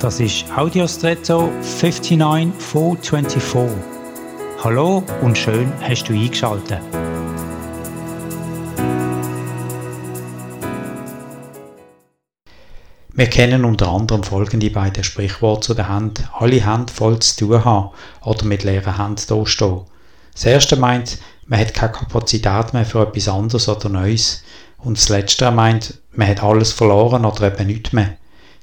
Das ist Audiostretto 59424. Hallo und schön hast du eingeschaltet. Wir kennen unter anderem folgende beiden Sprichworte zu der Hand. Alle Hände voll zu tun haben oder mit leeren Händen dastehen. Das erste meint, man hat keine Kapazität mehr für etwas anderes oder Neues. Und das letzte meint, man hat alles verloren oder eben nichts mehr.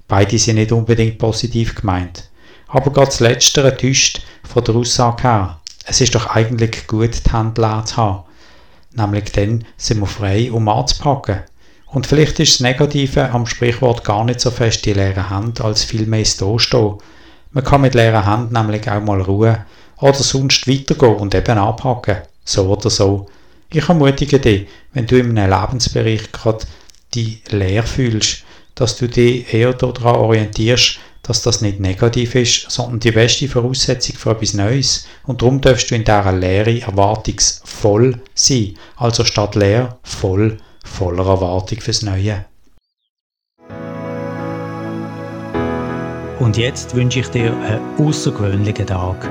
Beide sind nicht unbedingt positiv gemeint. Aber gerade das Letztere täuscht von der Aussage her. Es ist doch eigentlich gut, die Hände leer zu haben. Nämlich dann sind wir frei, um anzupacken. Und vielleicht ist das Negative am Sprichwort gar nicht so fest die leere Hand, als vielmehr das Dastehen. Man kann mit leeren Händen nämlich auch mal ruhen oder sonst weitergehen und eben anpacken. So oder so. Ich ermutige dich, wenn du in einem Lebensbereich gerade die leer fühlst, dass du dich eher daran orientierst, dass das nicht negativ ist, sondern die beste Voraussetzung für etwas Neues. Und darum darfst du in dieser Lehre erwartungsvoll sein. Also statt leer, voll, voller Erwartung fürs Neue. Und jetzt wünsche ich dir einen außergewöhnlichen Tag.